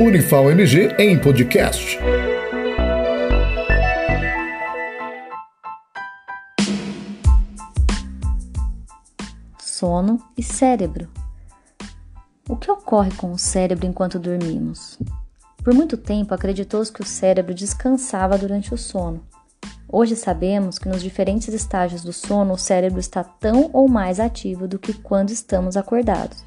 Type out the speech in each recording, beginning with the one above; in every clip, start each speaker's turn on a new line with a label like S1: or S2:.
S1: Unifal MG em podcast.
S2: Sono e cérebro. O que ocorre com o cérebro enquanto dormimos? Por muito tempo acreditou-se que o cérebro descansava durante o sono. Hoje sabemos que nos diferentes estágios do sono o cérebro está tão ou mais ativo do que quando estamos acordados.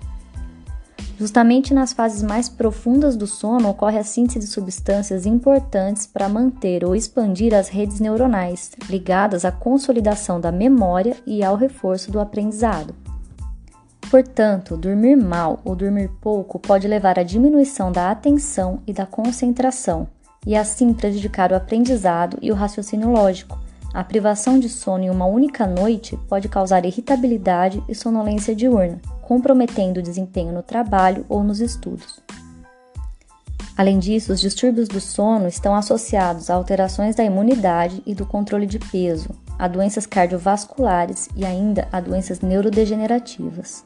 S2: Justamente nas fases mais profundas do sono ocorre a síntese de substâncias importantes para manter ou expandir as redes neuronais, ligadas à consolidação da memória e ao reforço do aprendizado. Portanto, dormir mal ou dormir pouco pode levar à diminuição da atenção e da concentração, e assim prejudicar o aprendizado e o raciocínio lógico. A privação de sono em uma única noite pode causar irritabilidade e sonolência diurna, comprometendo o desempenho no trabalho ou nos estudos. Além disso, os distúrbios do sono estão associados a alterações da imunidade e do controle de peso, a doenças cardiovasculares e ainda a doenças neurodegenerativas.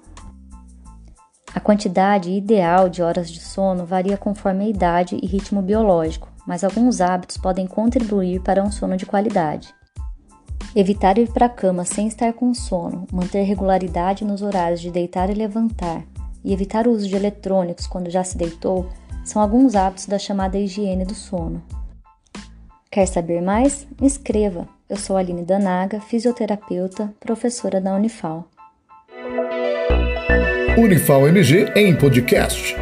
S2: A quantidade ideal de horas de sono varia conforme a idade e ritmo biológico, mas alguns hábitos podem contribuir para um sono de qualidade. Evitar ir para a cama sem estar com sono, manter regularidade nos horários de deitar e levantar, e evitar o uso de eletrônicos quando já se deitou são alguns hábitos da chamada higiene do sono. Quer saber mais? Inscreva! Eu sou Aline Danaga, fisioterapeuta, professora da Unifal.
S1: Unifal MG em podcast.